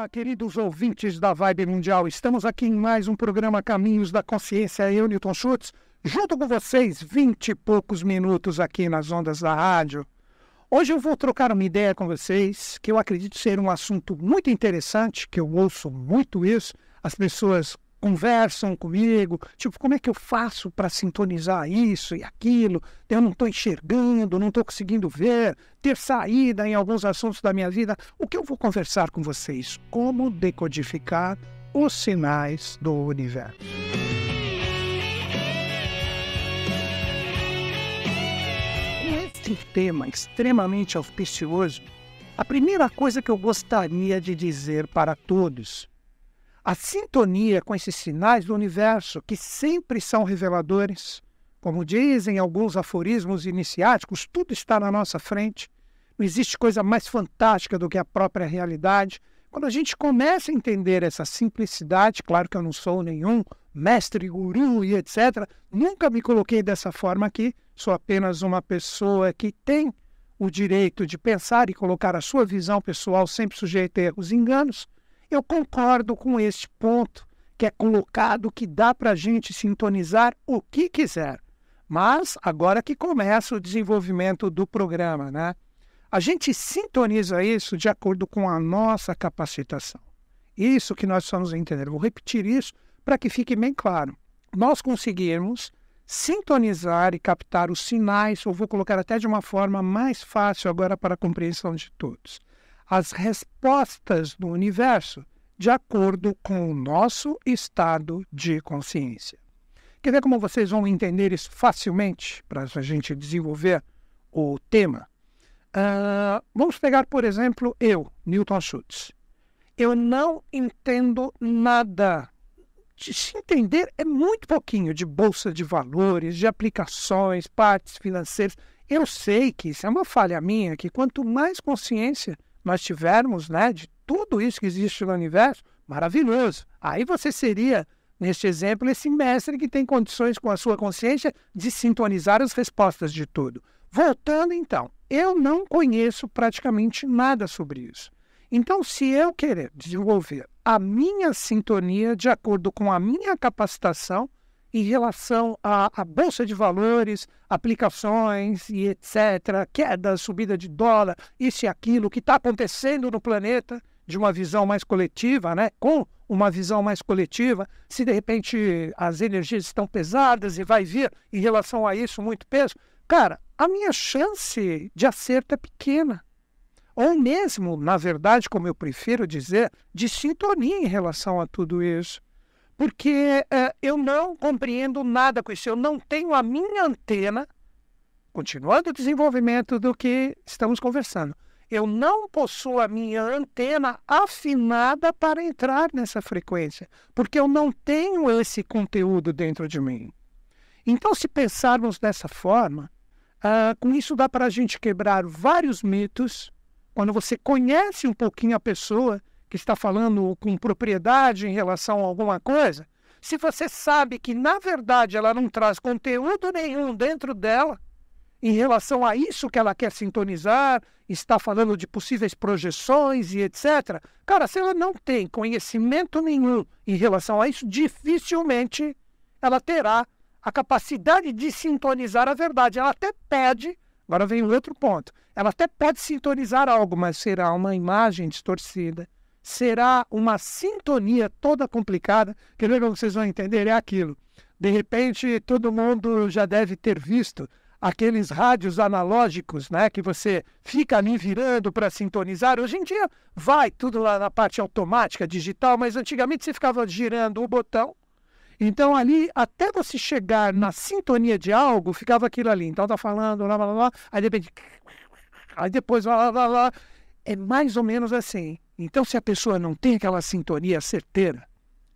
Olá, queridos ouvintes da Vibe Mundial. Estamos aqui em mais um programa Caminhos da Consciência. Eu, Newton Schultz, junto com vocês, vinte e poucos minutos aqui nas ondas da rádio. Hoje eu vou trocar uma ideia com vocês que eu acredito ser um assunto muito interessante, que eu ouço muito isso. As pessoas conversam comigo, tipo, como é que eu faço para sintonizar isso e aquilo? Eu não estou enxergando, não estou conseguindo ver, ter saída em alguns assuntos da minha vida. O que eu vou conversar com vocês? Como decodificar os sinais do universo. Com esse tema extremamente auspicioso, a primeira coisa que eu gostaria de dizer para todos a sintonia com esses sinais do universo, que sempre são reveladores, como dizem alguns aforismos iniciáticos, tudo está na nossa frente. Não existe coisa mais fantástica do que a própria realidade. Quando a gente começa a entender essa simplicidade, claro que eu não sou nenhum mestre, guru e etc., nunca me coloquei dessa forma aqui, sou apenas uma pessoa que tem o direito de pensar e colocar a sua visão pessoal sempre sujeita a erros e enganos. Eu concordo com este ponto que é colocado que dá para a gente sintonizar o que quiser. Mas agora que começa o desenvolvimento do programa, né? A gente sintoniza isso de acordo com a nossa capacitação. Isso que nós vamos entender. Vou repetir isso para que fique bem claro. Nós conseguirmos sintonizar e captar os sinais, ou vou colocar até de uma forma mais fácil agora para a compreensão de todos as respostas do universo de acordo com o nosso estado de consciência. Quer ver como vocês vão entender isso facilmente para a gente desenvolver o tema? Uh, vamos pegar, por exemplo, eu, Newton Schultz. Eu não entendo nada. De se entender é muito pouquinho de bolsa de valores, de aplicações, partes financeiras. Eu sei que isso é uma falha minha, que quanto mais consciência, nós tivermos né, de tudo isso que existe no universo, maravilhoso. Aí você seria, neste exemplo, esse mestre que tem condições com a sua consciência de sintonizar as respostas de tudo. Voltando então, eu não conheço praticamente nada sobre isso. Então, se eu querer desenvolver a minha sintonia de acordo com a minha capacitação, em relação à, bolsa de valores, aplicações e etc., queda, subida de dólar, isso e aquilo, o que está acontecendo no planeta, de uma visão mais coletiva, né? com uma visão mais coletiva, se de repente as energias estão pesadas e vai vir em relação a isso muito peso, cara, a minha chance de acerto é pequena. Ou mesmo, na verdade, como eu prefiro dizer, de sintonia em relação a tudo isso porque uh, eu não compreendo nada com isso. Eu não tenho a minha antena, continuando o desenvolvimento do que estamos conversando, eu não possuo a minha antena afinada para entrar nessa frequência, porque eu não tenho esse conteúdo dentro de mim. Então, se pensarmos dessa forma, uh, com isso dá para a gente quebrar vários mitos. Quando você conhece um pouquinho a pessoa, que está falando com propriedade em relação a alguma coisa, se você sabe que, na verdade, ela não traz conteúdo nenhum dentro dela em relação a isso que ela quer sintonizar, está falando de possíveis projeções e etc. Cara, se ela não tem conhecimento nenhum em relação a isso, dificilmente ela terá a capacidade de sintonizar a verdade. Ela até pede, agora vem o outro ponto, ela até pode sintonizar algo, mas será uma imagem distorcida será uma sintonia toda complicada, que como vocês vão entender, é aquilo. De repente, todo mundo já deve ter visto aqueles rádios analógicos, né, que você fica ali virando para sintonizar. Hoje em dia vai tudo lá na parte automática, digital, mas antigamente você ficava girando o botão. Então ali, até você chegar na sintonia de algo, ficava aquilo ali. Então tá falando, lá, lá, lá, aí de repente, aí depois, lá, lá, lá, é mais ou menos assim. Então, se a pessoa não tem aquela sintonia certeira,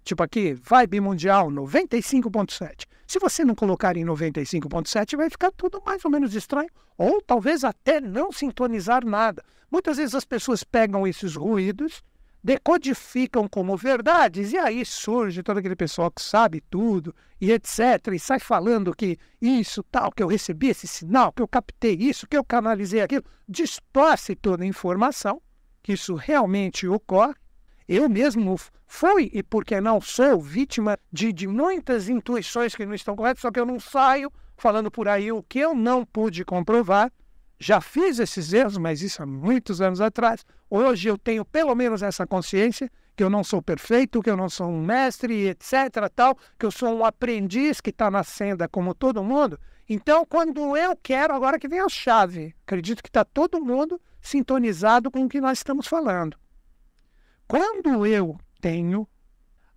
tipo aqui, vibe mundial 95.7. Se você não colocar em 95.7, vai ficar tudo mais ou menos estranho, ou talvez até não sintonizar nada. Muitas vezes as pessoas pegam esses ruídos, decodificam como verdades, e aí surge todo aquele pessoal que sabe tudo, e etc., e sai falando que isso, tal, que eu recebi esse sinal, que eu captei isso, que eu canalizei aquilo, distorce toda a informação que isso realmente ocorre, Eu mesmo fui, e porque não sou, vítima de, de muitas intuições que não estão corretas, só que eu não saio falando por aí o que eu não pude comprovar. Já fiz esses erros, mas isso há muitos anos atrás. Hoje eu tenho pelo menos essa consciência que eu não sou perfeito, que eu não sou um mestre, etc, tal, que eu sou um aprendiz que está na senda como todo mundo. Então, quando eu quero, agora que vem a chave, acredito que está todo mundo sintonizado com o que nós estamos falando. Quando eu tenho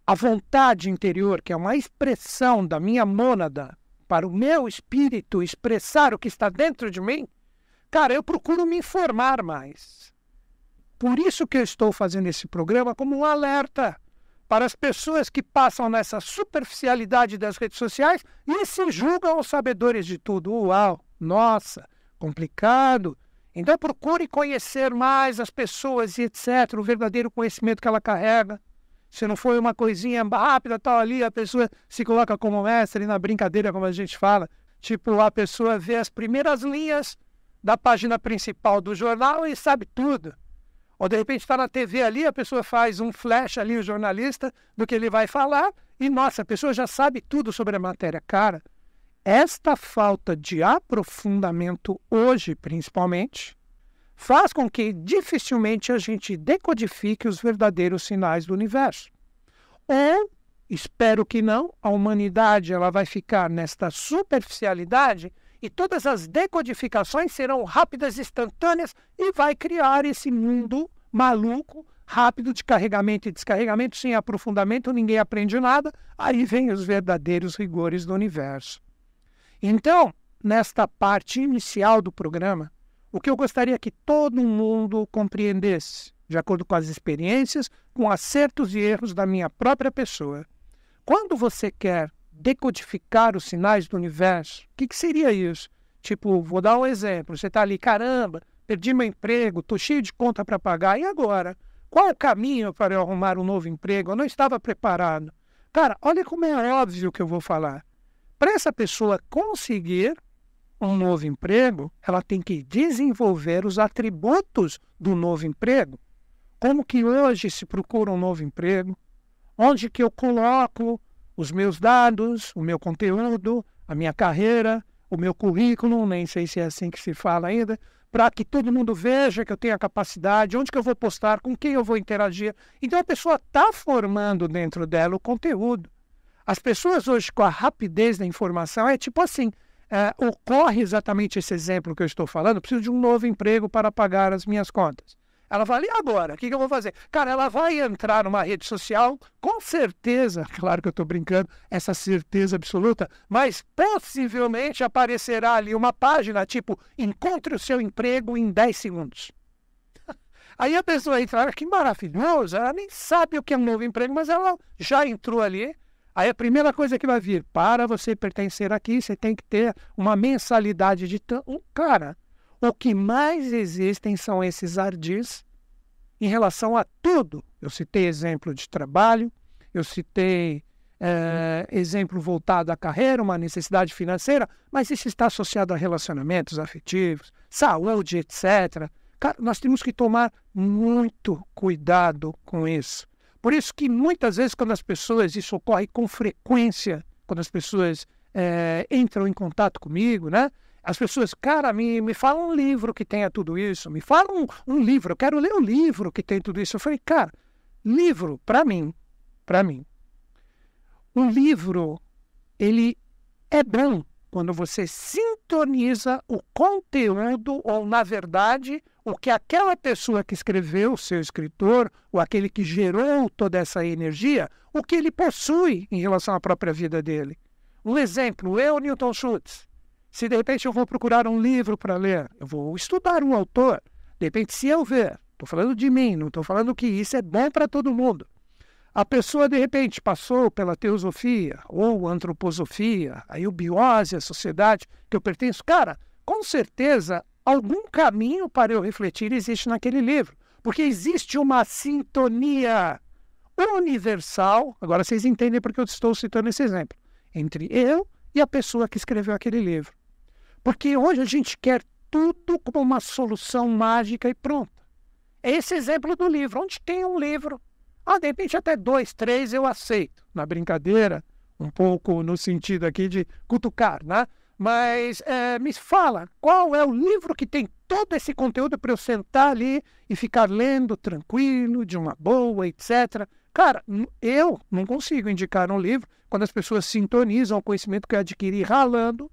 a vontade interior, que é uma expressão da minha mônada, para o meu espírito expressar o que está dentro de mim, cara, eu procuro me informar mais. Por isso que eu estou fazendo esse programa como um alerta para as pessoas que passam nessa superficialidade das redes sociais e se julgam os sabedores de tudo. Uau, nossa, complicado. Então procure conhecer mais as pessoas e etc., o verdadeiro conhecimento que ela carrega. Se não foi uma coisinha rápida, tal ali, a pessoa se coloca como mestre na brincadeira, como a gente fala. Tipo, a pessoa vê as primeiras linhas da página principal do jornal e sabe tudo. Ou de repente está na TV ali, a pessoa faz um flash ali, o jornalista, do que ele vai falar, e nossa, a pessoa já sabe tudo sobre a matéria. Cara, esta falta de aprofundamento hoje, principalmente, faz com que dificilmente a gente decodifique os verdadeiros sinais do universo. Ou, espero que não, a humanidade ela vai ficar nesta superficialidade e todas as decodificações serão rápidas, instantâneas e vai criar esse mundo maluco, rápido de carregamento e descarregamento, sem aprofundamento, ninguém aprende nada. Aí vem os verdadeiros rigores do universo. Então, nesta parte inicial do programa, o que eu gostaria que todo mundo compreendesse, de acordo com as experiências, com acertos e erros da minha própria pessoa. Quando você quer decodificar os sinais do universo, o que, que seria isso? Tipo, vou dar um exemplo. Você está ali, caramba, perdi meu emprego, estou cheio de conta para pagar, e agora? Qual o caminho para eu arrumar um novo emprego? Eu não estava preparado. Cara, olha como é óbvio que eu vou falar. Para essa pessoa conseguir um novo emprego, ela tem que desenvolver os atributos do novo emprego. Como que hoje se procura um novo emprego? Onde que eu coloco os meus dados, o meu conteúdo, a minha carreira, o meu currículo, nem sei se é assim que se fala ainda, para que todo mundo veja que eu tenho a capacidade, onde que eu vou postar, com quem eu vou interagir. Então a pessoa está formando dentro dela o conteúdo. As pessoas hoje, com a rapidez da informação, é tipo assim: é, ocorre exatamente esse exemplo que eu estou falando, preciso de um novo emprego para pagar as minhas contas. Ela fala, e agora? O que, que, eu vou fazer? Cara, ela vai entrar numa rede social, com certeza, claro que eu estou brincando, essa certeza absoluta, mas possivelmente aparecerá ali uma página tipo, encontre o seu emprego em 10 segundos. Aí a pessoa entra, ah, que maravilhoso, ela nem sabe o que é um novo emprego, mas ela já entrou ali, Aí a primeira coisa que vai vir, para você pertencer aqui, você tem que ter uma mensalidade de um cara. O que mais existem são esses ardis em relação a tudo. Eu citei exemplo de trabalho, eu citei é, exemplo voltado à carreira, uma necessidade financeira, mas isso está associado a relacionamentos afetivos, saúde, etc. Cara, nós temos que tomar muito cuidado com isso. Por isso que muitas vezes, quando as pessoas, isso ocorre com frequência, quando as pessoas é, entram em contato comigo, né? As pessoas, cara, me, me fala um livro que tenha tudo isso, me fala um, um livro, eu quero ler um livro que tem tudo isso. Eu falei, cara, livro, para mim, para mim, um livro, ele é bom quando você sintoniza o conteúdo, ou na verdade, o que aquela pessoa que escreveu, o seu escritor, ou aquele que gerou toda essa energia, o que ele possui em relação à própria vida dele. Um exemplo, eu, Newton Schultz. Se de repente eu vou procurar um livro para ler, eu vou estudar um autor. De repente, se eu ver, estou falando de mim, não estou falando que isso é bom para todo mundo. A pessoa, de repente, passou pela teosofia ou antroposofia, a eubiose, a sociedade que eu pertenço. Cara, com certeza algum caminho para eu refletir existe naquele livro, porque existe uma sintonia universal. Agora vocês entendem porque eu estou citando esse exemplo entre eu e a pessoa que escreveu aquele livro. Porque hoje a gente quer tudo como uma solução mágica e pronta. É esse exemplo do livro. Onde tem um livro, Ah, de repente até dois, três eu aceito. Na brincadeira, um pouco no sentido aqui de cutucar, né? Mas é, me fala, qual é o livro que tem todo esse conteúdo para eu sentar ali e ficar lendo tranquilo, de uma boa, etc. Cara, eu não consigo indicar um livro quando as pessoas sintonizam o conhecimento que eu adquiri ralando,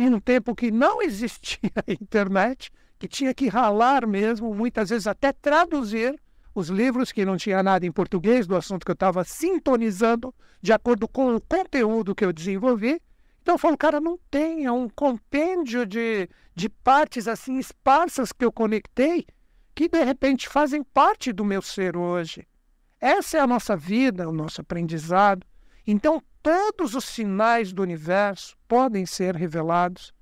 em um tempo que não existia internet, que tinha que ralar mesmo, muitas vezes até traduzir os livros que não tinha nada em português do assunto que eu estava sintonizando de acordo com o conteúdo que eu desenvolvi. Então eu falo, cara, não tem, é um compêndio de, de partes assim esparsas que eu conectei que de repente fazem parte do meu ser hoje. Essa é a nossa vida, o nosso aprendizado. Então todos os sinais do universo podem ser revelados.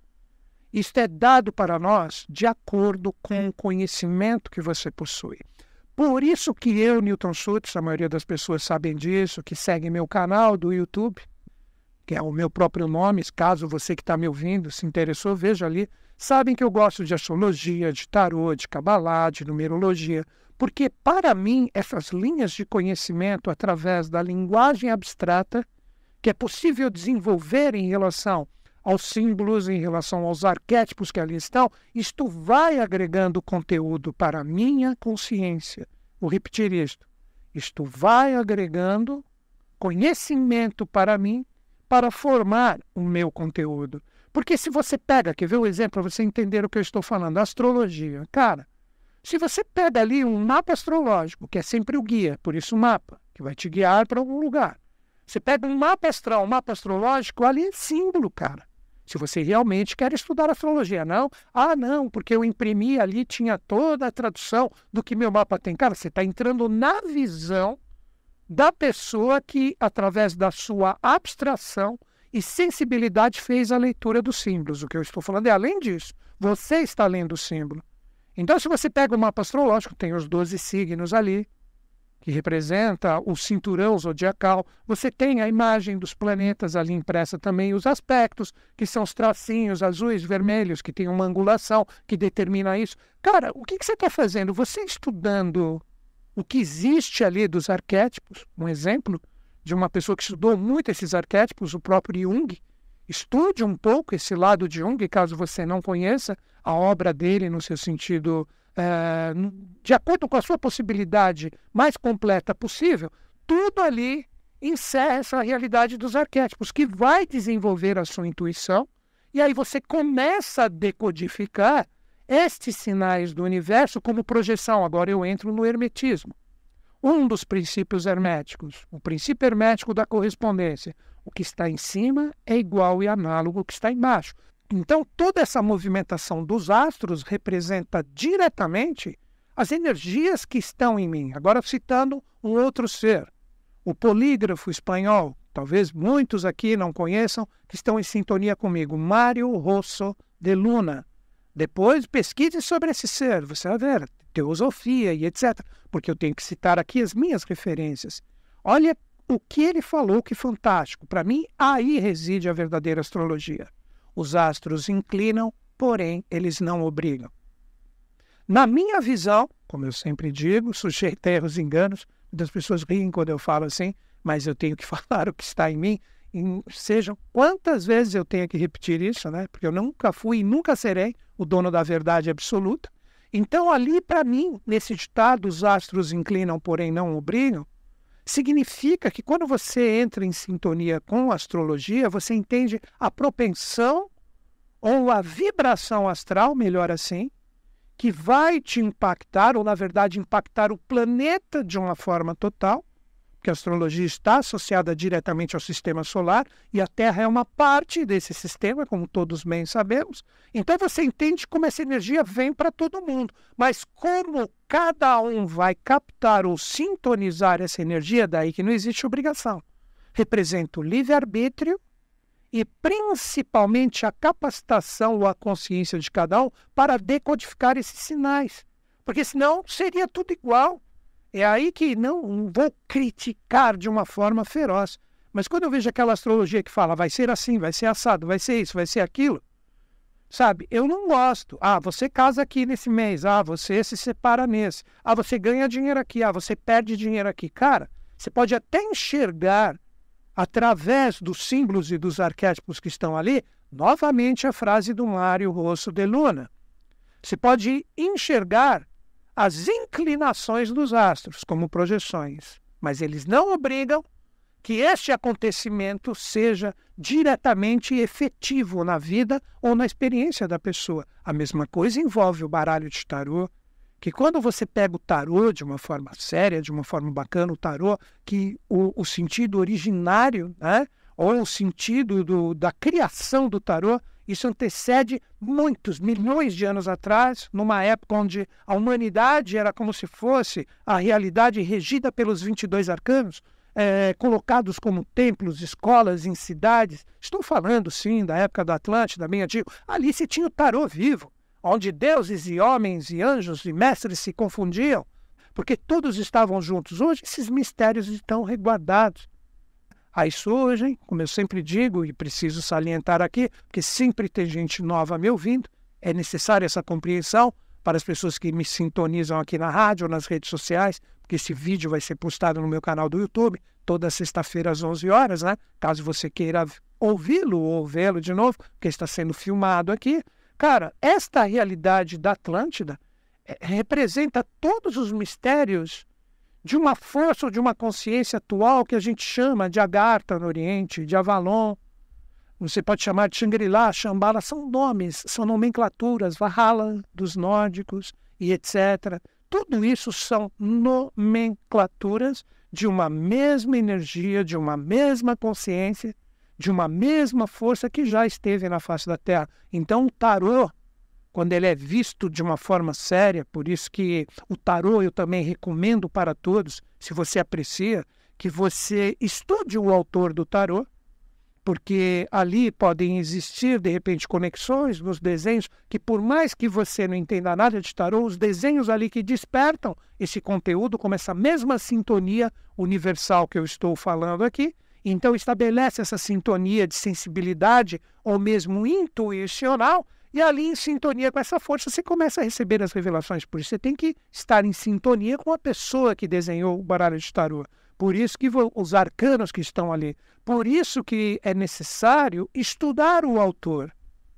Isto é dado para nós de acordo com o conhecimento que você possui. Por isso que eu, Newton Schultz, a maioria das pessoas sabem disso, que seguem meu canal do YouTube, que é o meu próprio nome, caso você que está me ouvindo se interessou, veja ali, sabem que eu gosto de astrologia, de tarô, de cabalá, de numerologia, porque para mim essas linhas de conhecimento através da linguagem abstrata que é possível desenvolver em relação aos símbolos, em relação aos arquétipos que ali estão, isto vai agregando conteúdo para a minha consciência. Vou repetir isto. Isto vai agregando conhecimento para mim para formar o meu conteúdo. Porque se você pega, quer ver o um exemplo para você entender o que eu estou falando, astrologia. Cara, se você pega ali um mapa astrológico, que é sempre o guia, por isso o mapa, que vai te guiar para algum lugar. Você pega um mapa astral, um mapa astrológico, ali é símbolo, cara se você realmente quer estudar astrologia. Não, ah, não, porque eu imprimi ali, tinha toda a tradução do que meu mapa tem. Cara, você está entrando na visão da pessoa que, através da sua abstração e sensibilidade, fez a leitura dos símbolos. O que eu estou falando é, além disso, você está lendo o símbolo. Então, se você pega o mapa astrológico, tem os 12 signos ali, que representa o cinturão zodiacal. Você tem a imagem dos planetas ali impressa também, os aspectos, que são os tracinhos azuis, vermelhos, que tem uma angulação que determina isso. Cara, o que, que você está fazendo? Você estudando o que existe ali dos arquétipos, um exemplo de uma pessoa que estudou muito esses arquétipos, o próprio Jung. Estude um pouco esse lado de Jung, caso você não conheça a obra dele no seu sentido é, de acordo com a sua possibilidade mais completa possível, tudo ali encerra essa realidade dos arquétipos, que vai desenvolver a sua intuição, e aí você começa a decodificar estes sinais do universo como projeção. Agora eu entro no hermetismo. Um dos princípios herméticos, o princípio hermético da correspondência. O que está em cima é igual e análogo ao que está embaixo. Então, toda essa movimentação dos astros representa diretamente as energias que estão em mim. Agora, citando um outro ser, o polígrafo espanhol, talvez muitos aqui não conheçam, que estão em sintonia comigo, Mário Rosso de Luna. Depois, pesquise sobre esse ser, você vai ver, teosofia e etc., porque eu tenho que citar aqui as minhas referências. Olha o que ele falou, que fantástico. Para mim, aí reside a verdadeira astrologia. Os astros inclinam, porém eles não obrigam. Na minha visão, como eu sempre digo, sujeito a erros e enganos, muitas pessoas riem quando eu falo assim, mas eu tenho que falar o que está em mim, em, sejam quantas vezes eu tenho que repetir isso, né? Porque eu nunca fui e nunca serei o dono da verdade absoluta. Então, ali para mim, nesse ditado, os astros inclinam, porém não obrigam, significa que quando você entra em sintonia com a astrologia, você entende a propensão ou a vibração astral, melhor assim, que vai te impactar, ou na verdade impactar o planeta de uma forma total, porque a astrologia está associada diretamente ao sistema solar e a Terra é uma parte desse sistema, como todos bem sabemos. Então você entende como essa energia vem para todo mundo, mas como cada um vai captar ou sintonizar essa energia, daí que não existe obrigação. Representa o livre-arbítrio e principalmente a capacitação ou a consciência de cada um para decodificar esses sinais. Porque senão seria tudo igual. É aí que não vou criticar de uma forma feroz. Mas quando eu vejo aquela astrologia que fala vai ser assim, vai ser assado, vai ser isso, vai ser aquilo, Sabe, eu não gosto. Ah, você casa aqui nesse mês. Ah, você se separa nesse. Ah, você ganha dinheiro aqui. Ah, você perde dinheiro aqui. Cara, você pode até enxergar, através dos símbolos e dos arquétipos que estão ali, novamente a frase do Mário Rosso de Luna. Você pode enxergar as inclinações dos astros como projeções, mas eles não obrigam que este acontecimento seja diretamente efetivo na vida ou na experiência da pessoa. A mesma coisa envolve o baralho de tarô, que quando você pega o tarô de uma forma séria, de uma forma bacana, o tarô, que o, o sentido originário, né, ou o sentido do, da criação do tarô, isso antecede muitos, milhões de anos atrás, numa época onde a humanidade era como se fosse a realidade regida pelos 22 arcanos, é, colocados como templos, escolas em cidades. Estou falando, sim, da época da Atlântida, bem antigo. Ali se tinha o tarô vivo, onde deuses e homens e anjos e mestres se confundiam, porque todos estavam juntos. Hoje esses mistérios estão reguardados. Aí surgem, como eu sempre digo e preciso salientar aqui, porque sempre tem gente nova me ouvindo, é necessária essa compreensão para as pessoas que me sintonizam aqui na rádio ou nas redes sociais, porque esse vídeo vai ser postado no meu canal do YouTube toda sexta-feira às 11 horas, né? Caso você queira ouvi-lo ou vê-lo de novo, porque está sendo filmado aqui. Cara, esta realidade da Atlântida é, representa todos os mistérios de uma força ou de uma consciência atual que a gente chama de Agartha no Oriente, de Avalon. Você pode chamar de Shangri-La, Shambhala, são nomes, são nomenclaturas, Valhalla dos nórdicos e etc. Tudo isso são nomenclaturas de uma mesma energia, de uma mesma consciência, de uma mesma força que já esteve na face da Terra. Então, o tarô, quando ele é visto de uma forma séria, por isso que o tarô eu também recomendo para todos, se você aprecia, que você estude o autor do tarô, porque ali podem existir, de repente, conexões nos desenhos que, por mais que você não entenda nada de tarô, os desenhos ali que despertam esse conteúdo, como essa mesma sintonia universal que eu estou falando aqui, então estabelece essa sintonia de sensibilidade ou mesmo intuicional, e ali, em sintonia com essa força, você começa a receber as revelações. Por isso, você tem que estar em sintonia com a pessoa que desenhou o baralho de tarô. Por isso que os arcanos que estão ali. Por isso que é necessário estudar o autor.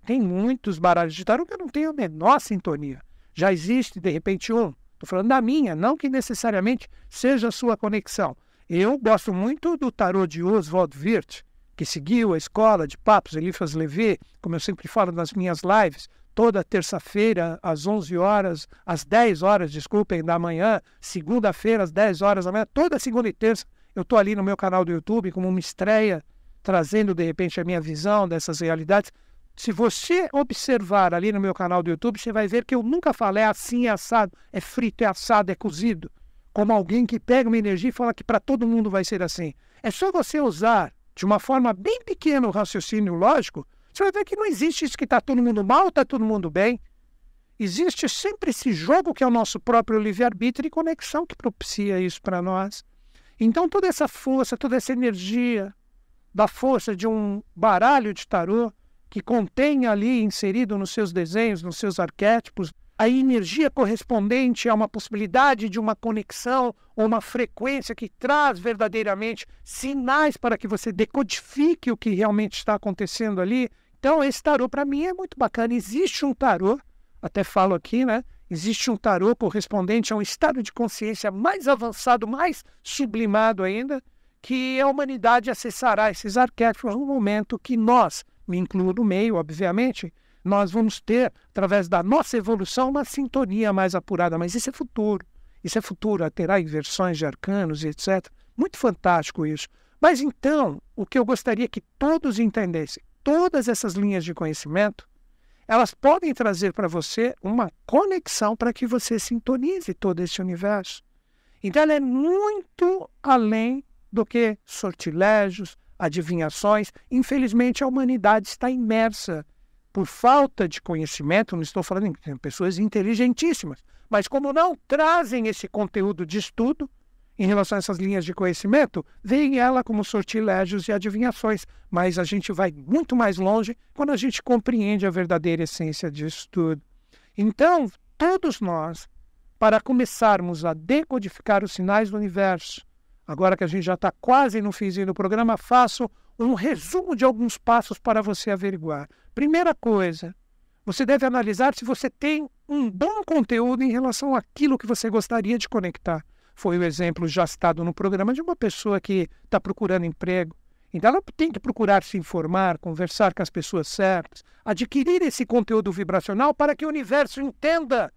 Tem muitos baralhos de tarô que eu não tenho a menor sintonia. Já existe, de repente, um. Estou falando da minha, não que necessariamente seja a sua conexão. Eu gosto muito do tarô de Oswald Wirth, que seguiu a escola de Papos Eliphas Levi, como eu sempre falo nas minhas lives, toda terça-feira, às 11 horas, às 10 horas, desculpem, da manhã, segunda-feira, às 10 horas da manhã, toda segunda e terça, eu estou ali no meu canal do YouTube como uma estreia, trazendo de repente a minha visão dessas realidades. Se você observar ali no meu canal do YouTube, você vai ver que eu nunca falei assim, é assado, é frito, é assado, é cozido. Como alguém que pega uma energia e fala que para todo mundo vai ser assim. É só você usar de uma forma bem pequena o raciocínio lógico você vai ver que não existe isso que está todo mundo mal, está todo mundo bem. Existe sempre esse jogo que é o nosso próprio livre-arbítrio e conexão que propicia isso para nós. Então, toda essa força, toda essa energia da força de um baralho de tarô que contém ali inserido nos seus desenhos, nos seus arquétipos, a energia correspondente a uma possibilidade de uma conexão ou uma frequência que traz verdadeiramente sinais para que você decodifique o que realmente está acontecendo ali. Então, esse tarô para mim é muito bacana. Existe um tarô, até falo aqui, né? Existe um tarô correspondente a um estado de consciência mais avançado, mais sublimado ainda, que a humanidade acessará esses arquétipos no momento que nós, me incluo no meio, obviamente, nós vamos ter, através da nossa evolução, uma sintonia mais apurada. Mas isso é futuro. Isso é futuro, terá inversões de arcanos e etc. Muito fantástico isso. Mas então, o que eu gostaria que todos entendessem, todas essas linhas de conhecimento, elas podem trazer para você uma conexão para que você sintonize todo esse universo. Então, ela é muito além do que sortilégios, adivinhações. Infelizmente, a humanidade está imersa por falta de conhecimento, não estou falando em pessoas inteligentíssimas, mas como não trazem esse conteúdo de estudo, em relação a essas linhas de conhecimento, veem ela como sortilégios e adivinhações, mas a gente vai muito mais longe quando a gente compreende a verdadeira essência disso tudo. Então, todos nós, para começarmos a decodificar os sinais do universo, agora que a gente já está quase no finzinho do programa, faço um resumo de alguns passos para você averiguar. Primeira coisa, você deve analisar se você tem um bom conteúdo em relação àquilo que você gostaria de conectar. Foi o exemplo já citado no programa de uma pessoa que está procurando emprego. Então ela tem que procurar se informar, conversar com as pessoas certas, adquirir esse conteúdo vibracional para que o universo entenda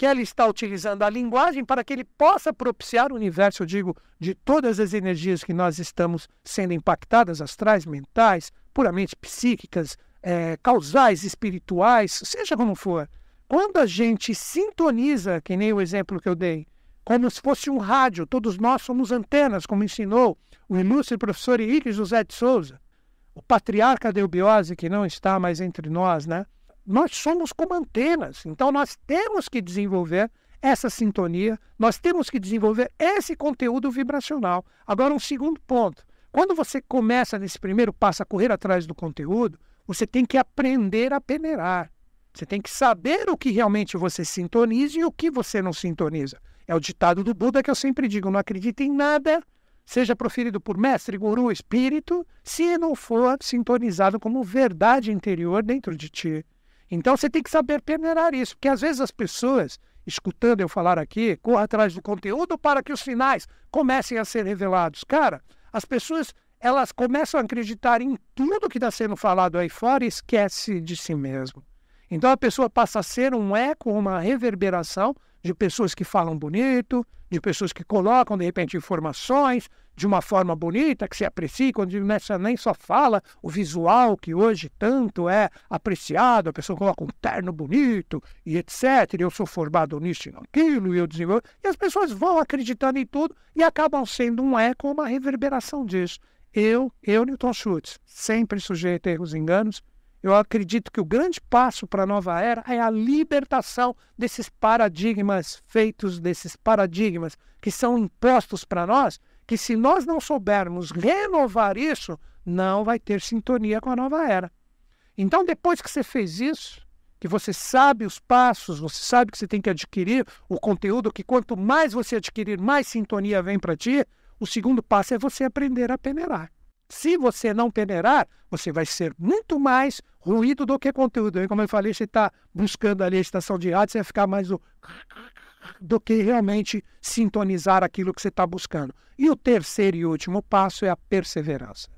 que ela está utilizando a linguagem para que ele possa propiciar o universo, eu digo, de todas as energias que nós estamos sendo impactadas, astrais, mentais, puramente psíquicas, é, causais, espirituais, seja como for. Quando a gente sintoniza, que nem o exemplo que eu dei, como se fosse um rádio, todos nós somos antenas, como ensinou o ilustre professor Henrique José de Souza, o patriarca da eubiose que não está mais entre nós, né? Nós somos como antenas. Então, nós temos que desenvolver essa sintonia, nós temos que desenvolver esse conteúdo vibracional. Agora, um segundo ponto. Quando você começa nesse primeiro passo a correr atrás do conteúdo, você tem que aprender a peneirar. Você tem que saber o que realmente você sintoniza e o que você não sintoniza. É o ditado do Buda que eu sempre digo: não acredite em nada, seja proferido por mestre, guru, espírito, se não for sintonizado como verdade interior dentro de ti. Então você tem que saber peneirar isso, porque às vezes as pessoas, escutando eu falar aqui, correm atrás do conteúdo para que os finais comecem a ser revelados. Cara, as pessoas elas começam a acreditar em tudo que está sendo falado aí fora e esquece de si mesmo. Então a pessoa passa a ser um eco, uma reverberação de pessoas que falam bonito, de pessoas que colocam, de repente, informações de uma forma bonita, que se aprecia, quando nessa nem só fala o visual, que hoje tanto é apreciado, a pessoa coloca um terno bonito e etc. Eu sou formado nisso e naquilo, e eu desenvolvo. E as pessoas vão acreditando em tudo e acabam sendo um eco, uma reverberação disso. Eu, eu, Newton Schultz, sempre sujeito a erros e enganos, eu acredito que o grande passo para a nova era é a libertação desses paradigmas feitos, desses paradigmas que são impostos para nós, que se nós não soubermos renovar isso, não vai ter sintonia com a nova era. Então, depois que você fez isso, que você sabe os passos, você sabe que você tem que adquirir o conteúdo, que quanto mais você adquirir, mais sintonia vem para ti, o segundo passo é você aprender a peneirar. Se você não peneirar, você vai ser muito mais ruído do que conteúdo. Como eu falei, você está buscando ali a estação de rádio, você vai ficar mais o... do que realmente sintonizar aquilo que você está buscando. E o terceiro e último passo é a perseverança.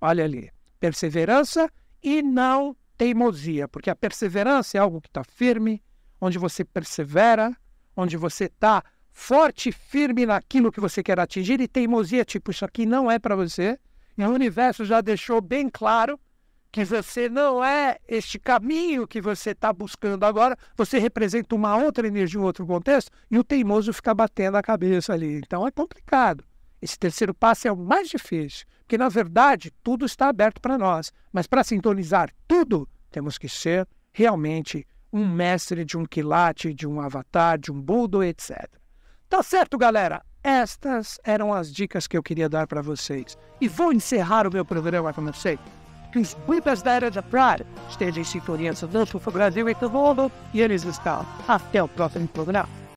Olha ali, perseverança e não teimosia, porque a perseverança é algo que está firme, onde você persevera, onde você está forte e firme naquilo que você quer atingir, e teimosia, tipo, isso aqui não é para você, e o universo já deixou bem claro que você não é este caminho que você está buscando agora, você representa uma outra energia, um outro contexto, e o teimoso fica batendo a cabeça ali. Então é complicado. Esse terceiro passo é o mais difícil, porque na verdade tudo está aberto para nós, mas para sintonizar tudo, temos que ser realmente um mestre de um quilate, de um avatar, de um Budo, etc. Tá certo, galera? Estas eram as dicas que eu queria dar para vocês. E vou encerrar o meu programa com vocês. Que os Whippers da Era da Prada estejam em sintonia para o Brasil e todo mundo. E eles estão. Até o próximo programa.